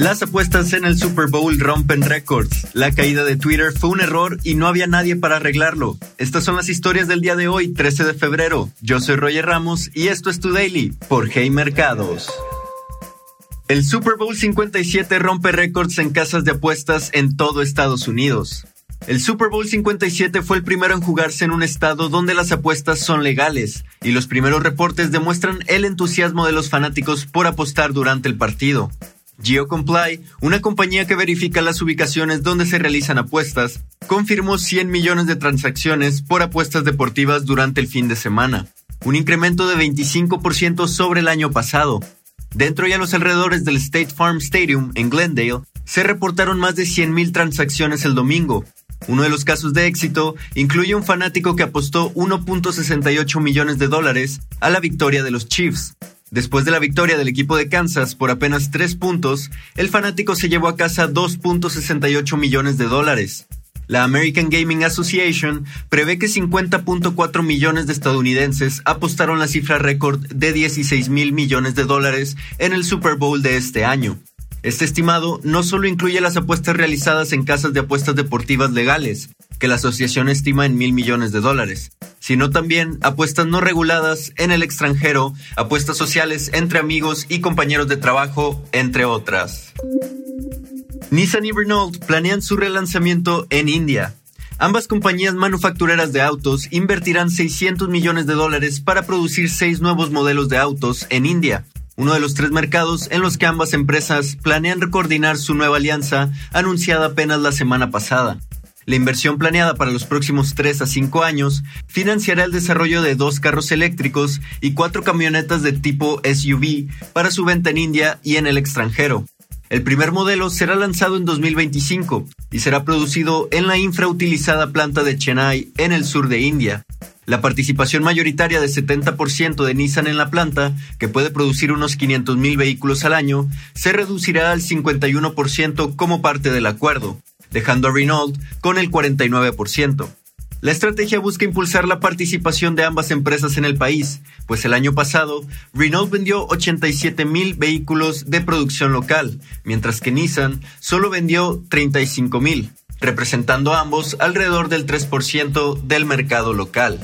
Las apuestas en el Super Bowl rompen récords. La caída de Twitter fue un error y no había nadie para arreglarlo. Estas son las historias del día de hoy, 13 de febrero. Yo soy Roger Ramos y esto es Tu Daily por Hey Mercados. El Super Bowl 57 rompe récords en casas de apuestas en todo Estados Unidos. El Super Bowl 57 fue el primero en jugarse en un estado donde las apuestas son legales, y los primeros reportes demuestran el entusiasmo de los fanáticos por apostar durante el partido. GeoComply, una compañía que verifica las ubicaciones donde se realizan apuestas, confirmó 100 millones de transacciones por apuestas deportivas durante el fin de semana, un incremento de 25% sobre el año pasado. Dentro y a los alrededores del State Farm Stadium en Glendale, se reportaron más de 100.000 transacciones el domingo. Uno de los casos de éxito incluye un fanático que apostó 1.68 millones de dólares a la victoria de los Chiefs, Después de la victoria del equipo de Kansas por apenas tres puntos, el fanático se llevó a casa 2.68 millones de dólares. La American Gaming Association prevé que 50.4 millones de estadounidenses apostaron la cifra récord de 16 mil millones de dólares en el Super Bowl de este año. Este estimado no solo incluye las apuestas realizadas en casas de apuestas deportivas legales, que la asociación estima en mil millones de dólares, sino también apuestas no reguladas en el extranjero, apuestas sociales entre amigos y compañeros de trabajo, entre otras. Nissan y Renault planean su relanzamiento en India. Ambas compañías manufactureras de autos invertirán 600 millones de dólares para producir seis nuevos modelos de autos en India, uno de los tres mercados en los que ambas empresas planean coordinar su nueva alianza anunciada apenas la semana pasada. La inversión planeada para los próximos 3 a 5 años financiará el desarrollo de dos carros eléctricos y cuatro camionetas de tipo SUV para su venta en India y en el extranjero. El primer modelo será lanzado en 2025 y será producido en la infrautilizada planta de Chennai en el sur de India. La participación mayoritaria de 70% de Nissan en la planta, que puede producir unos 500.000 vehículos al año, se reducirá al 51% como parte del acuerdo dejando a Renault con el 49%. La estrategia busca impulsar la participación de ambas empresas en el país, pues el año pasado Renault vendió 87 mil vehículos de producción local, mientras que Nissan solo vendió 35 mil, representando ambos alrededor del 3% del mercado local.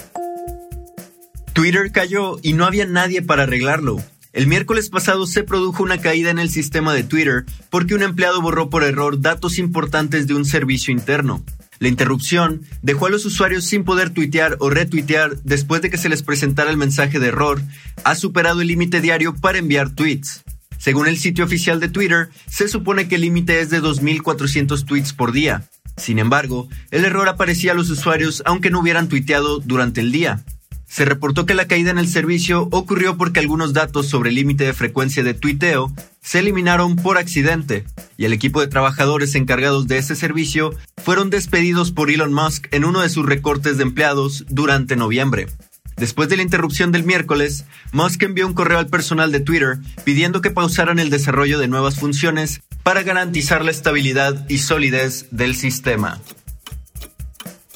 Twitter cayó y no había nadie para arreglarlo. El miércoles pasado se produjo una caída en el sistema de Twitter porque un empleado borró por error datos importantes de un servicio interno. La interrupción dejó a los usuarios sin poder tuitear o retuitear después de que se les presentara el mensaje de error. Ha superado el límite diario para enviar tweets. Según el sitio oficial de Twitter, se supone que el límite es de 2.400 tweets por día. Sin embargo, el error aparecía a los usuarios aunque no hubieran tuiteado durante el día. Se reportó que la caída en el servicio ocurrió porque algunos datos sobre el límite de frecuencia de tuiteo se eliminaron por accidente y el equipo de trabajadores encargados de ese servicio fueron despedidos por Elon Musk en uno de sus recortes de empleados durante noviembre. Después de la interrupción del miércoles, Musk envió un correo al personal de Twitter pidiendo que pausaran el desarrollo de nuevas funciones para garantizar la estabilidad y solidez del sistema.